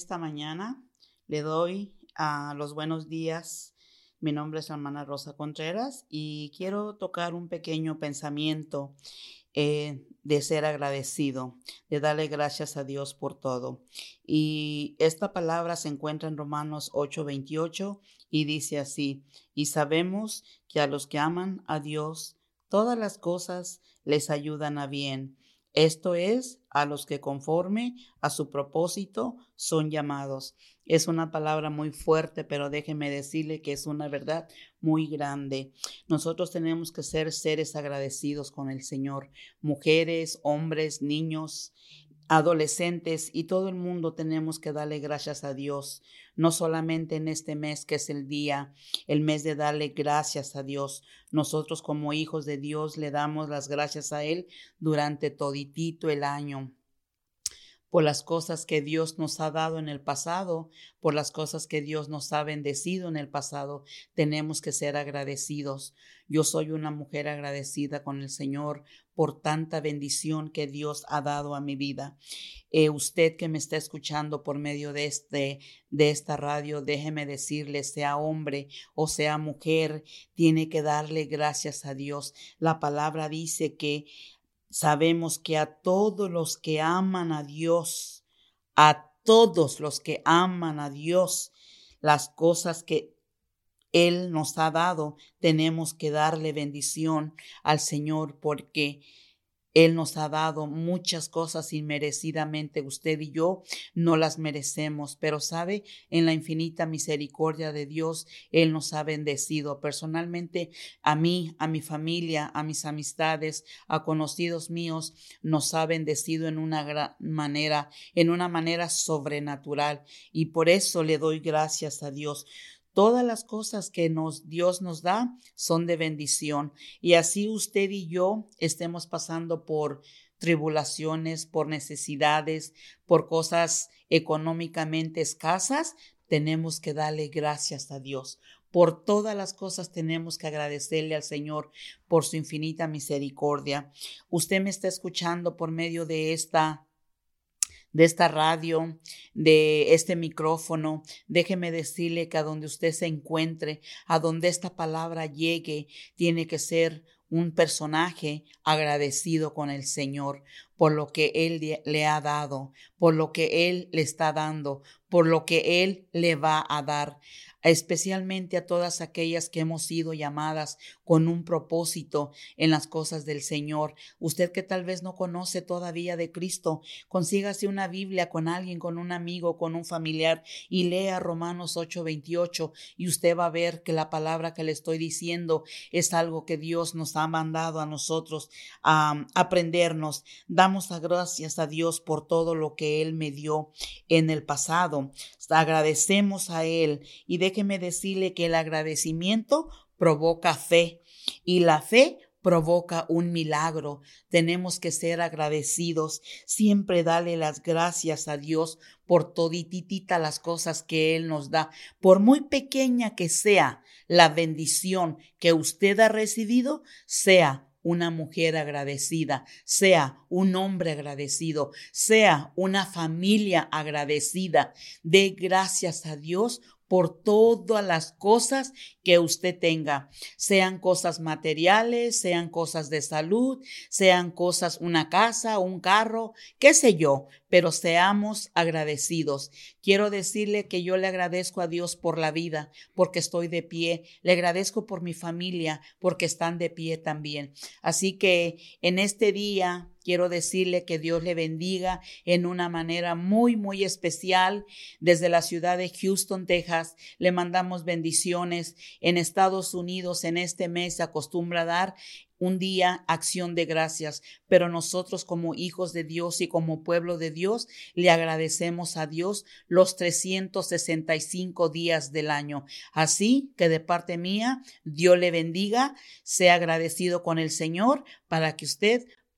esta mañana le doy a los buenos días. Mi nombre es hermana Rosa Contreras y quiero tocar un pequeño pensamiento eh, de ser agradecido, de darle gracias a Dios por todo. Y esta palabra se encuentra en Romanos 8:28 y dice así, y sabemos que a los que aman a Dios, todas las cosas les ayudan a bien. Esto es, a los que conforme a su propósito son llamados. Es una palabra muy fuerte, pero déjeme decirle que es una verdad muy grande. Nosotros tenemos que ser seres agradecidos con el Señor, mujeres, hombres, niños, adolescentes y todo el mundo tenemos que darle gracias a Dios, no solamente en este mes que es el día, el mes de darle gracias a Dios. Nosotros como hijos de Dios le damos las gracias a Él durante toditito el año por las cosas que Dios nos ha dado en el pasado, por las cosas que Dios nos ha bendecido en el pasado. Tenemos que ser agradecidos. Yo soy una mujer agradecida con el Señor por tanta bendición que Dios ha dado a mi vida. Eh, usted que me está escuchando por medio de este de esta radio, déjeme decirle, sea hombre o sea mujer, tiene que darle gracias a Dios. La palabra dice que Sabemos que a todos los que aman a Dios, a todos los que aman a Dios, las cosas que Él nos ha dado, tenemos que darle bendición al Señor porque él nos ha dado muchas cosas inmerecidamente. Usted y yo no las merecemos, pero sabe, en la infinita misericordia de Dios, Él nos ha bendecido. Personalmente, a mí, a mi familia, a mis amistades, a conocidos míos, nos ha bendecido en una gran manera, en una manera sobrenatural. Y por eso le doy gracias a Dios. Todas las cosas que nos, Dios nos da son de bendición. Y así usted y yo estemos pasando por tribulaciones, por necesidades, por cosas económicamente escasas, tenemos que darle gracias a Dios. Por todas las cosas tenemos que agradecerle al Señor por su infinita misericordia. Usted me está escuchando por medio de esta de esta radio, de este micrófono. Déjeme decirle que a donde usted se encuentre, a donde esta palabra llegue, tiene que ser un personaje agradecido con el Señor por lo que Él le ha dado, por lo que Él le está dando, por lo que Él le va a dar especialmente a todas aquellas que hemos sido llamadas con un propósito en las cosas del Señor. Usted que tal vez no conoce todavía de Cristo, consígase una Biblia con alguien, con un amigo, con un familiar y lea Romanos 8:28 y usted va a ver que la palabra que le estoy diciendo es algo que Dios nos ha mandado a nosotros a aprendernos. Damos gracias a Dios por todo lo que Él me dio en el pasado. Agradecemos a Él y déjeme decirle que el agradecimiento provoca fe y la fe provoca un milagro. Tenemos que ser agradecidos, siempre darle las gracias a Dios por todititita las cosas que Él nos da. Por muy pequeña que sea la bendición que usted ha recibido, sea una mujer agradecida, sea un hombre agradecido, sea una familia agradecida. De gracias a Dios por todas las cosas que usted tenga, sean cosas materiales, sean cosas de salud, sean cosas, una casa, un carro, qué sé yo, pero seamos agradecidos. Quiero decirle que yo le agradezco a Dios por la vida, porque estoy de pie, le agradezco por mi familia, porque están de pie también. Así que en este día quiero decirle que Dios le bendiga en una manera muy, muy especial. Desde la ciudad de Houston, Texas, le mandamos bendiciones. En Estados Unidos, en este mes, se acostumbra a dar un día acción de gracias, pero nosotros como hijos de Dios y como pueblo de Dios le agradecemos a Dios los 365 días del año. Así que de parte mía, Dios le bendiga, sea agradecido con el Señor para que usted